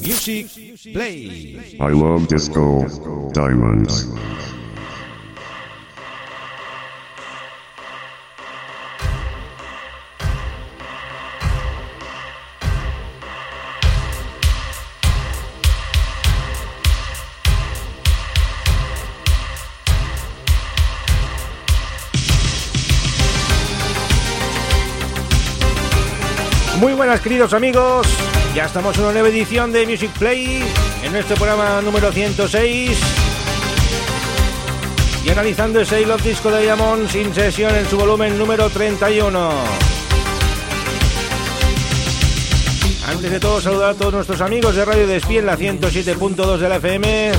Music Play. I love disco diamonds. Muy buenas queridos amigos, ya estamos en una nueva edición de Music Play, en nuestro programa número 106 y analizando ese Love Disco Diamond sin sesión en su volumen número 31. Antes de todo saludar a todos nuestros amigos de Radio Despí en la 107.2 de la FM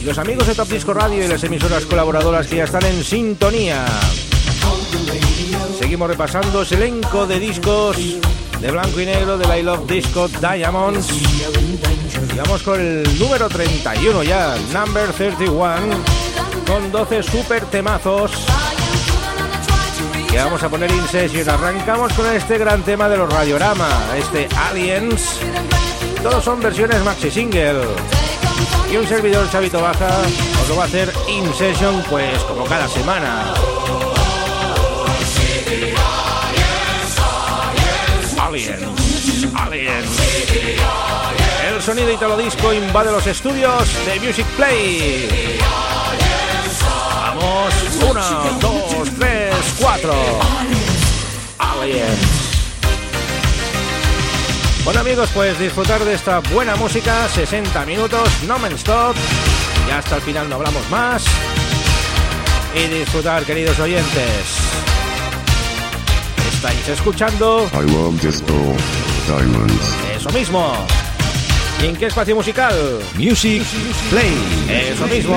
y los amigos de Top Disco Radio y las emisoras colaboradoras que ya están en sintonía. Seguimos repasando ese elenco de discos de blanco y negro de I Love Disco Diamonds. Vamos con el número 31 ya, number 31, con 12 super temazos que vamos a poner in session. Arrancamos con este gran tema de los Radiorama, este Aliens. Todos son versiones maxi single. Y un servidor Chavito Baja os lo va a hacer in session, pues como cada semana. Sonido italo disco invade los estudios de Music Play. Vamos, uno, dos, tres, cuatro. Aliens. Bueno amigos, pues disfrutar de esta buena música, 60 minutos, no men stop. Y hasta el final no hablamos más. Y disfrutar, queridos oyentes. Estáis escuchando I love disco diamonds. eso mismo. ¿Y en qué espacio musical? Music Play. Eso mismo.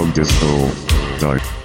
I love disco diamonds.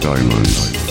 Diamonds.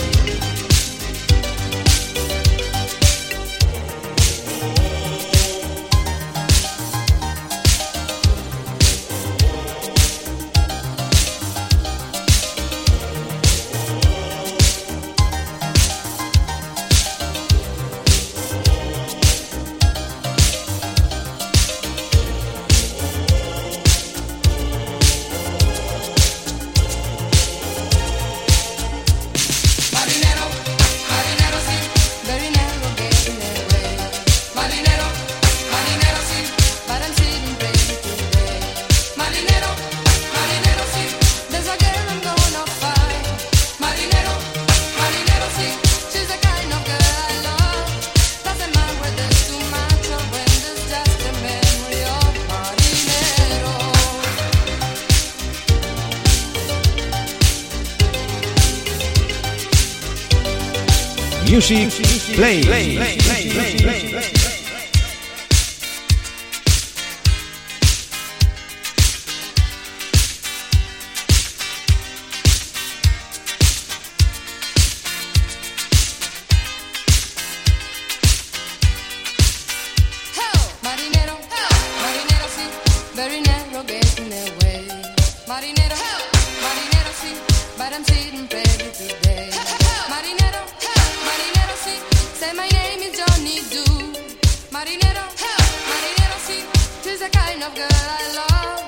Marinero, hey, marinero, see, she's the kind of girl I love.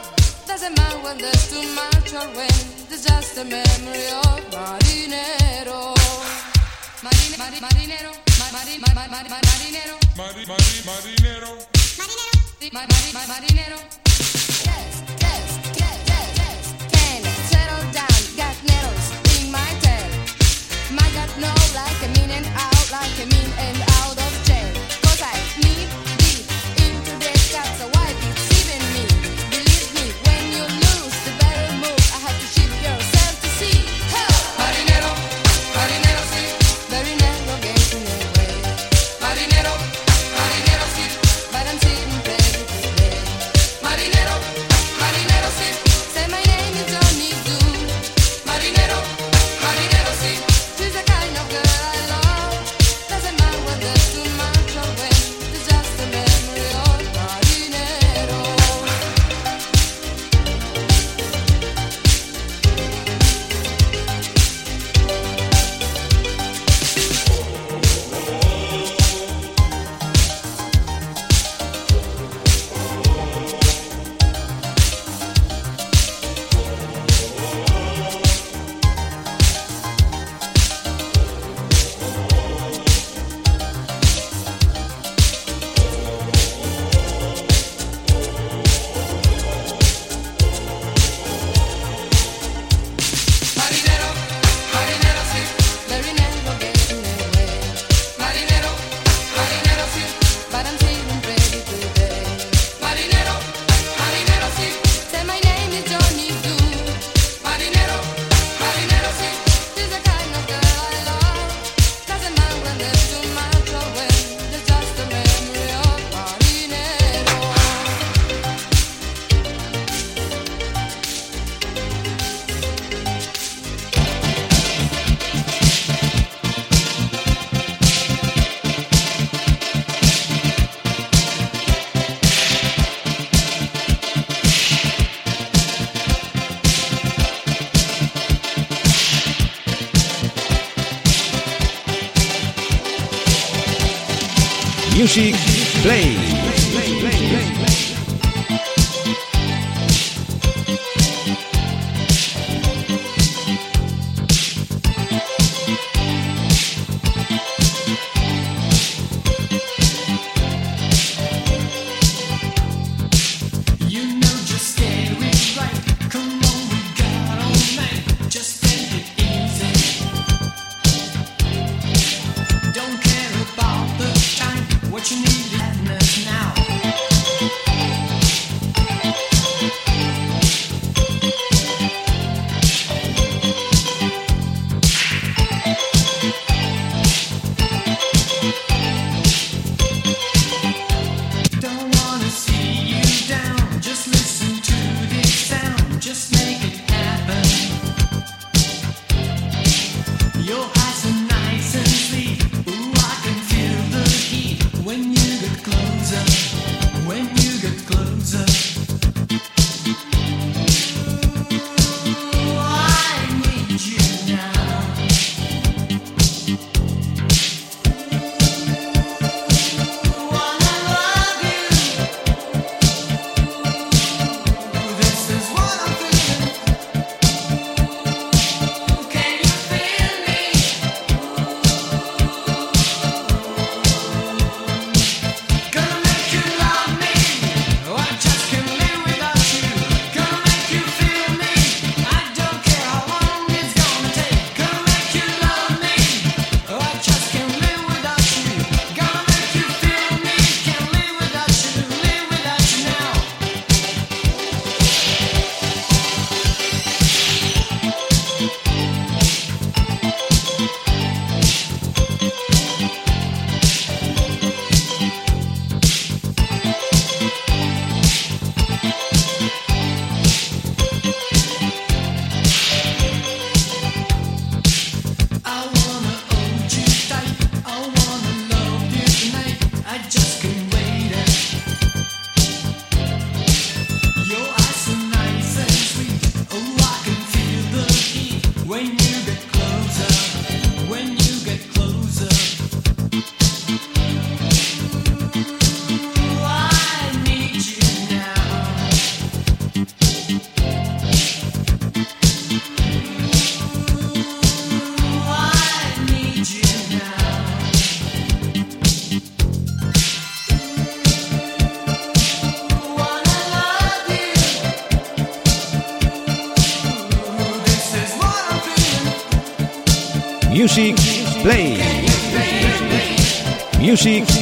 Doesn't matter when there's too much or when there's just a memory of Marinero. marinero, mari, marinero, marinero, marinero, marinero, marinero. Yes, yes, yes, yes, yes. Can settle down, got nettles in my tail. My got no like a mean and out, like a mean and out of. Music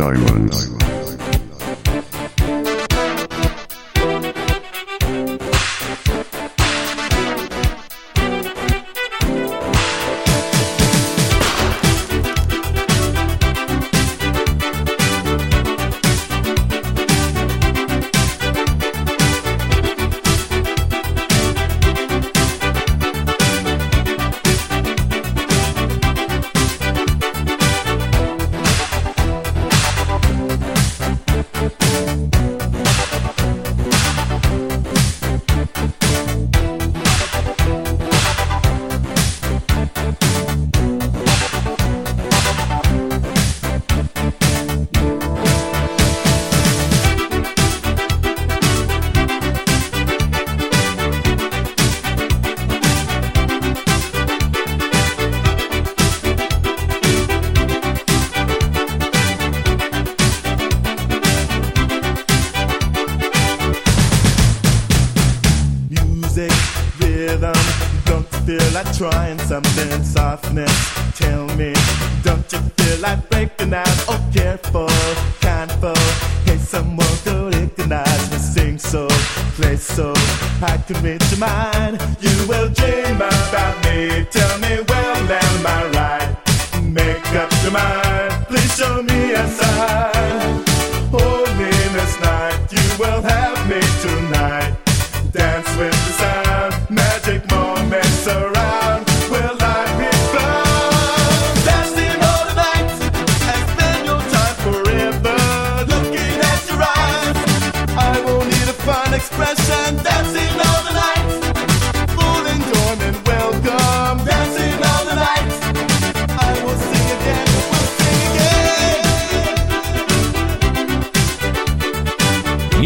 Diamonds.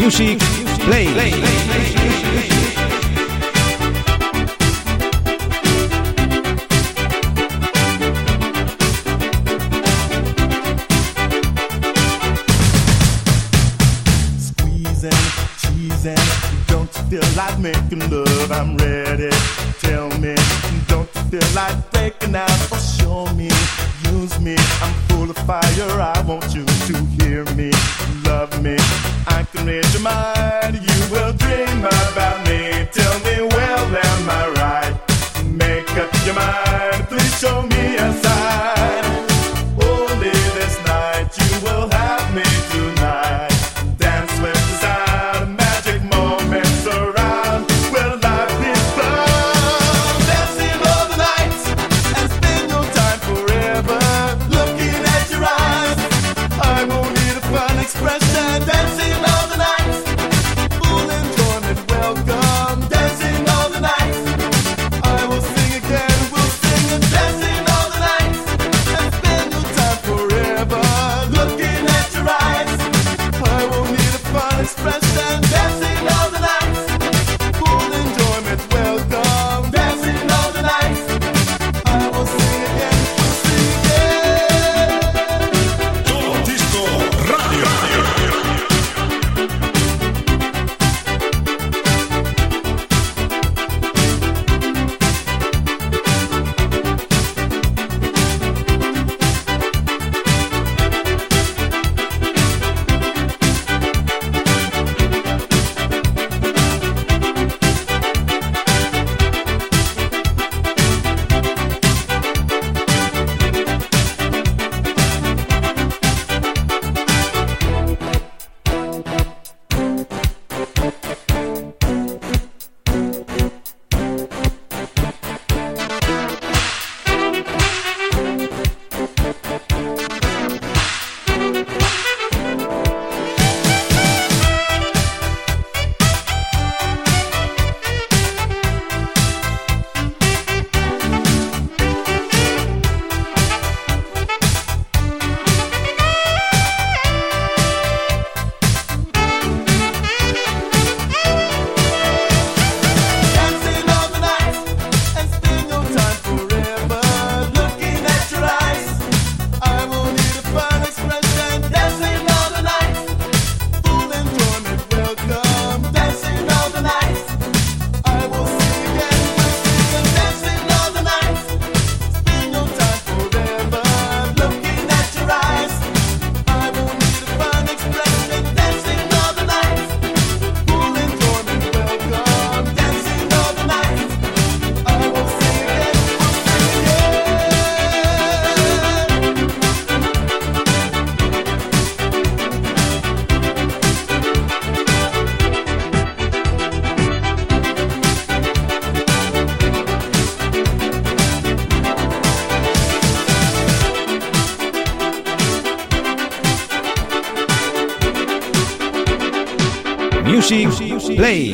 Will sing again. Music Play. Play.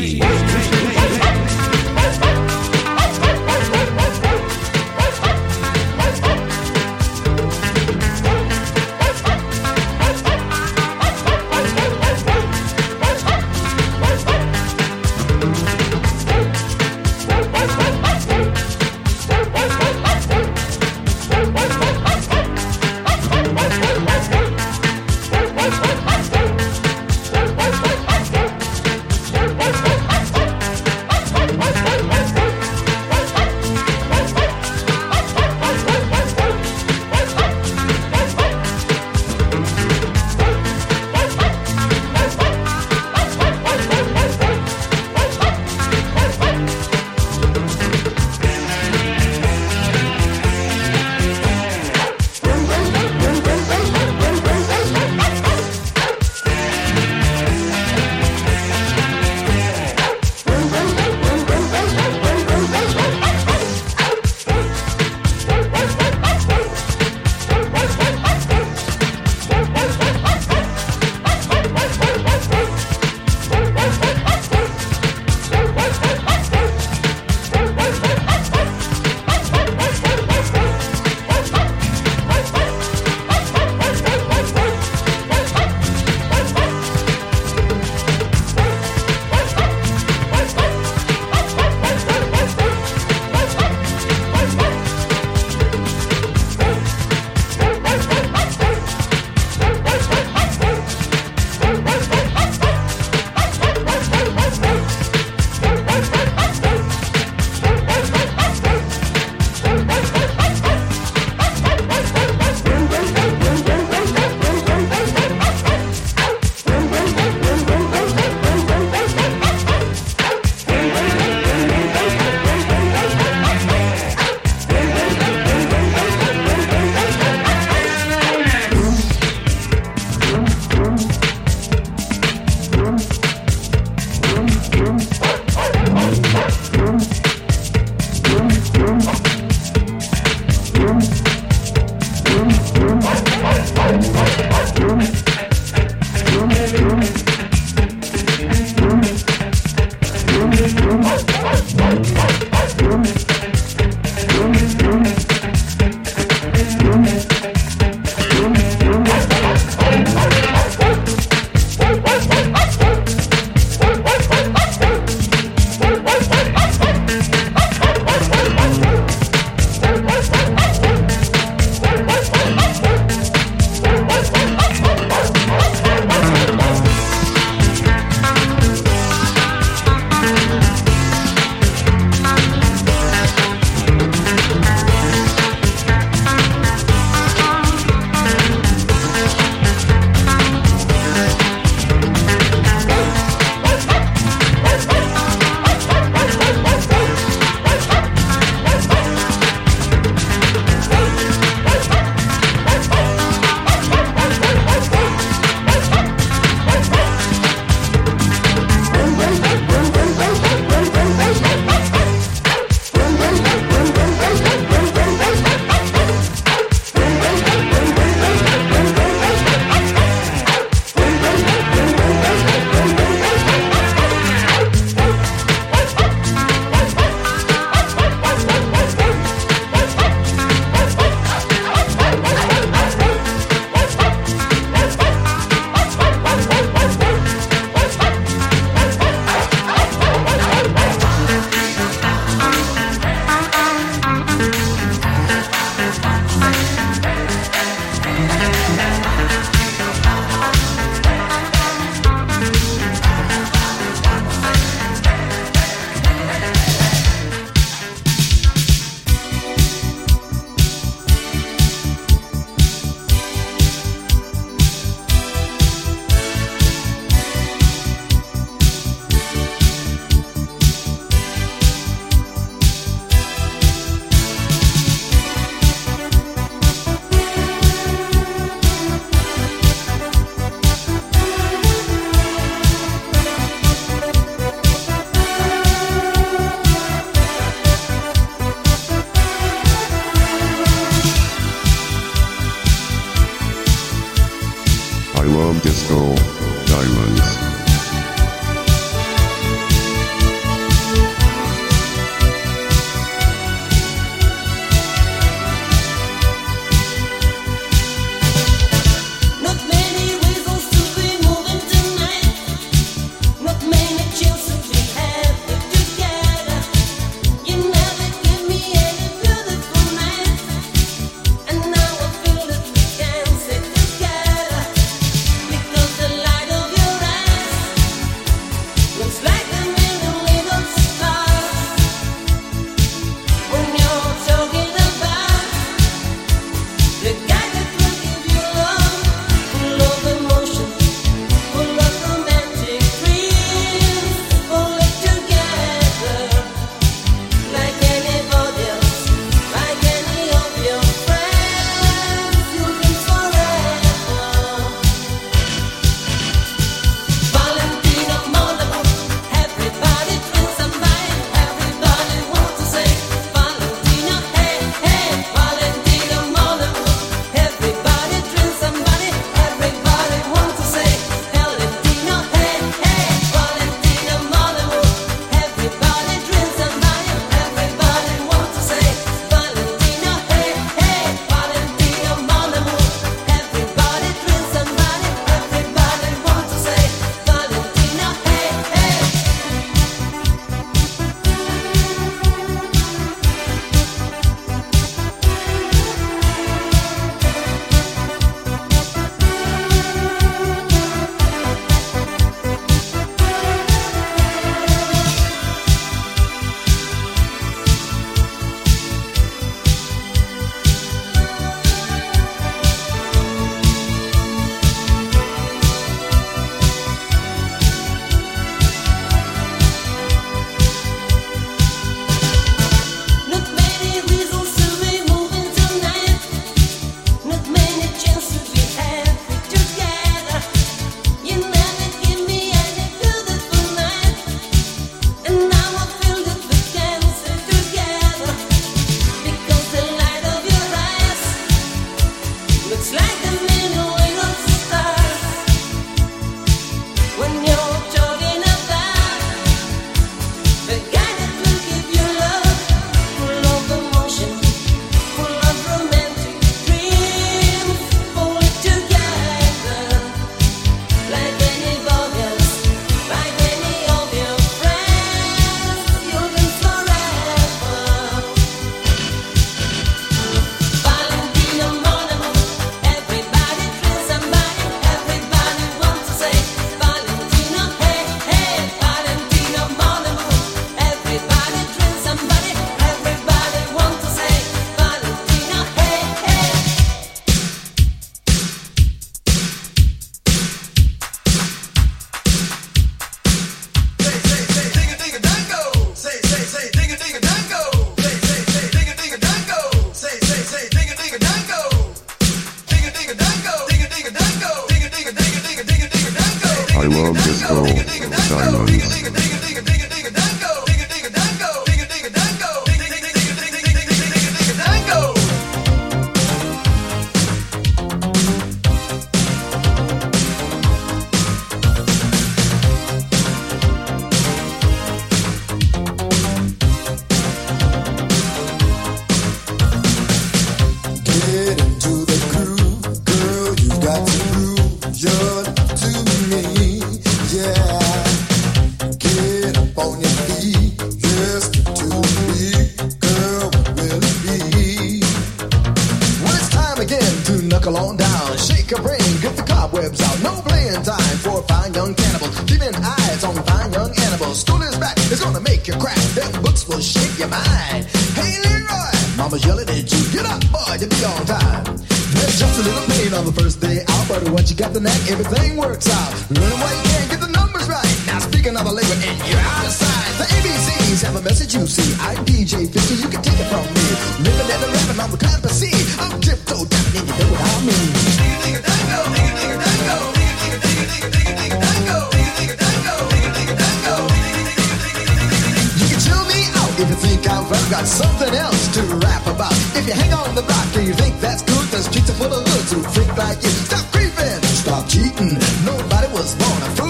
by you. Stop creeping, stop cheating. Nobody was born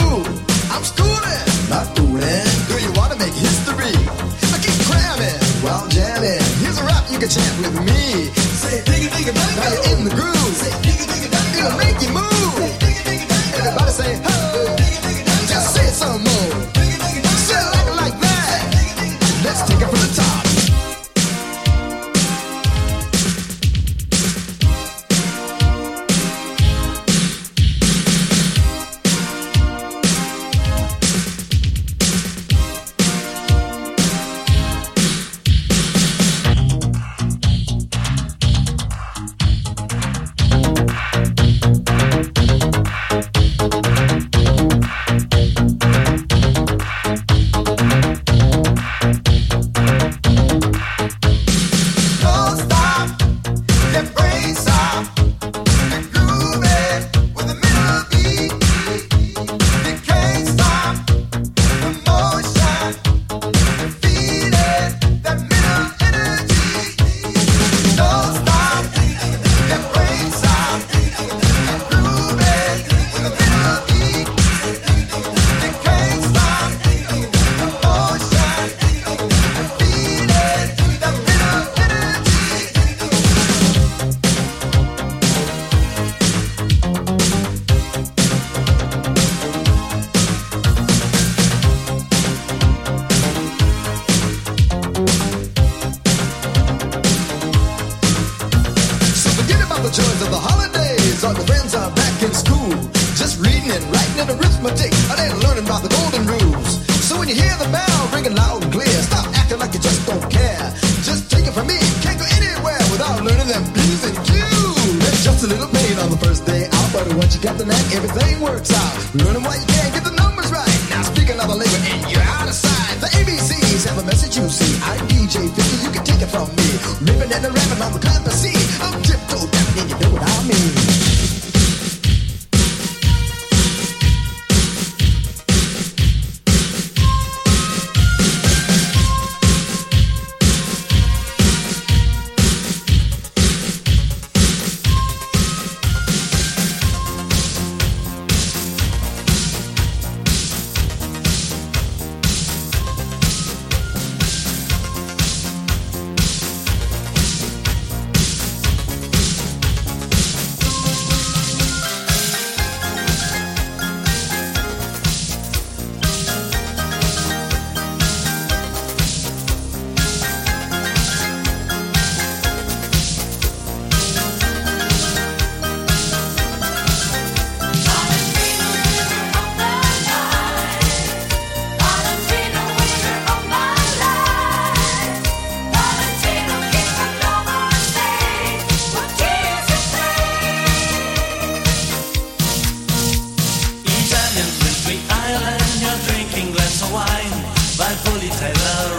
I love.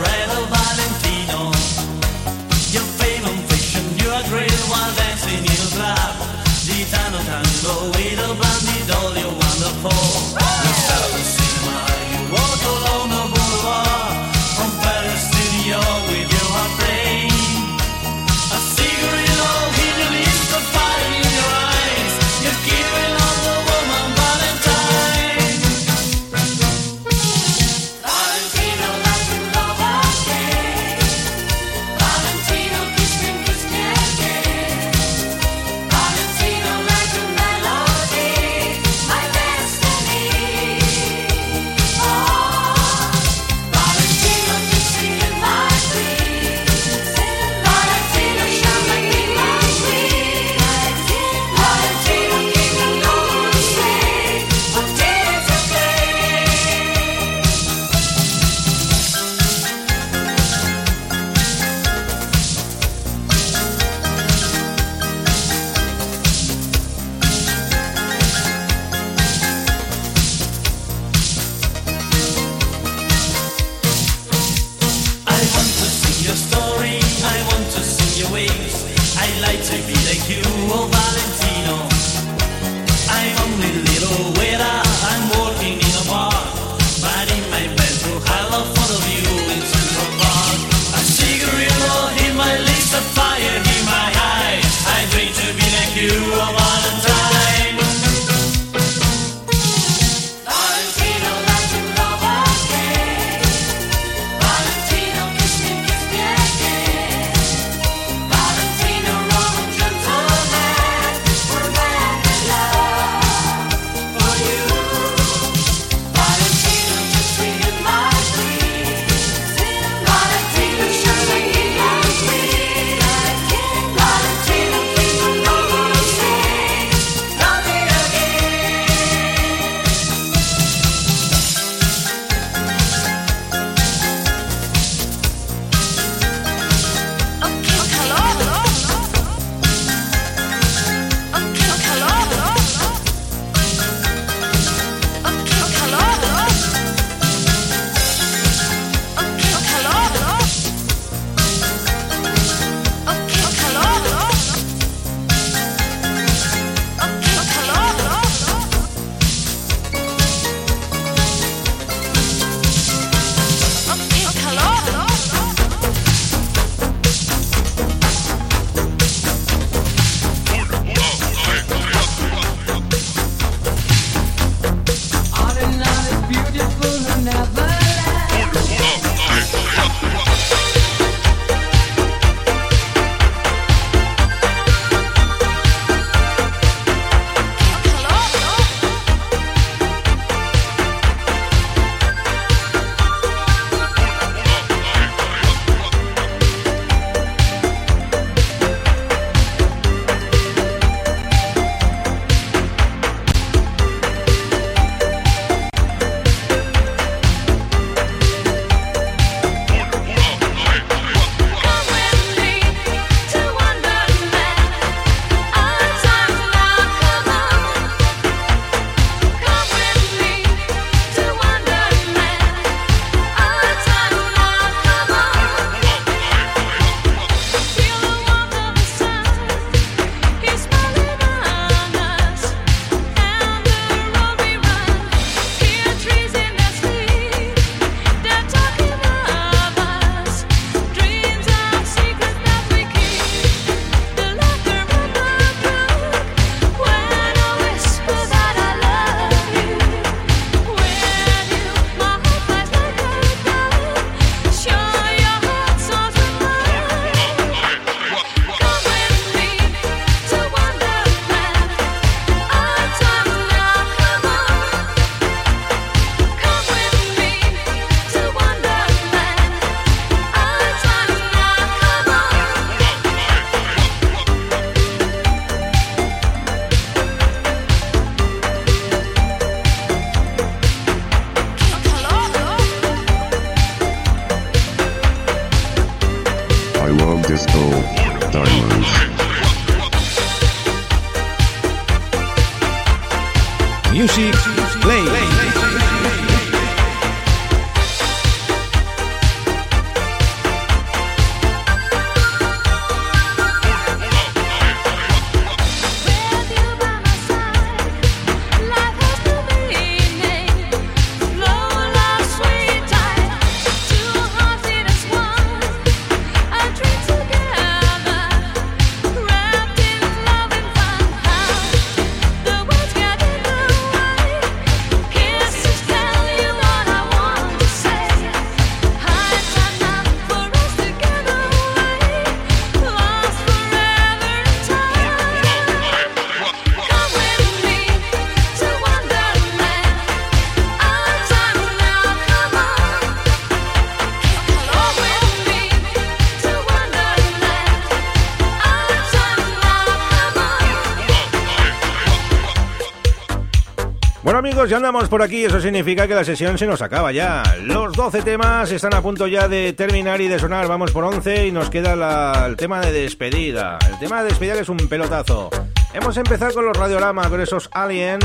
Bueno amigos, ya andamos por aquí, eso significa que la sesión se nos acaba ya. Los 12 temas están a punto ya de terminar y de sonar, vamos por 11 y nos queda la, el tema de despedida. El tema de despedida que es un pelotazo. Hemos empezado con los Radiorama, con esos aliens,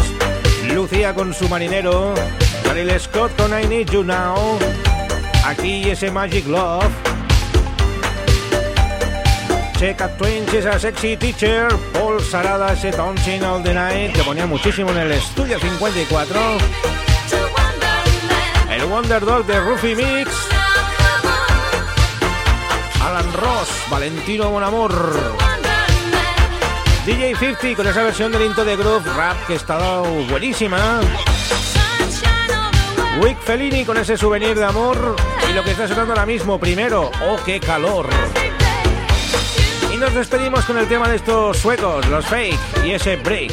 Lucía con su marinero, Daryl Scott con I Need You Now, aquí ese Magic Love. Checa Twins, esa sexy teacher. Paul Sarada, ese Dancing All the Night, que ponía muchísimo en el estudio 54. El Wonder Dog de Ruffy Mix. Alan Ross, Valentino Monamor. DJ 50 con esa versión del Into de Groove Rap que está buenísima. Wick Fellini con ese souvenir de amor. Y lo que está sonando ahora mismo, primero, ¡oh qué calor! Nos despedimos con el tema de estos suecos, los fake y ese break.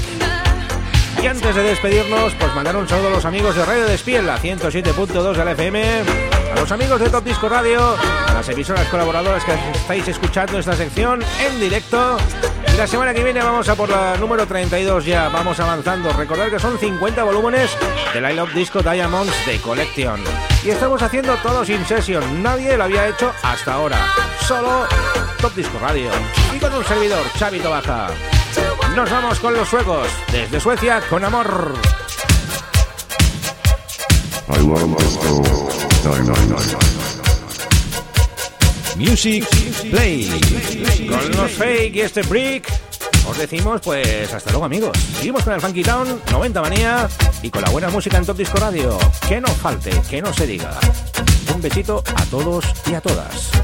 Y antes de despedirnos, pues mandar un saludo a los amigos de Radio Despiel, la 107.2 de la FM, a los amigos de Top Disco Radio, a las emisoras colaboradoras que estáis escuchando esta sección en directo. Y la semana que viene vamos a por la número 32 ya, vamos avanzando. Recordad que son 50 volúmenes del I Love Disco Diamonds de Collection. Y estamos haciendo todo sin session, nadie lo había hecho hasta ahora. Solo Top Disco Radio. Y con un servidor, Chavito Baja. Nos vamos con los suecos, desde Suecia, con amor. I love disco. Music Play. Con los fake y este break, os decimos pues hasta luego amigos. Seguimos con el Funky Town, 90 manía y con la buena música en Top Disco Radio. Que no falte, que no se diga. Un besito a todos y a todas.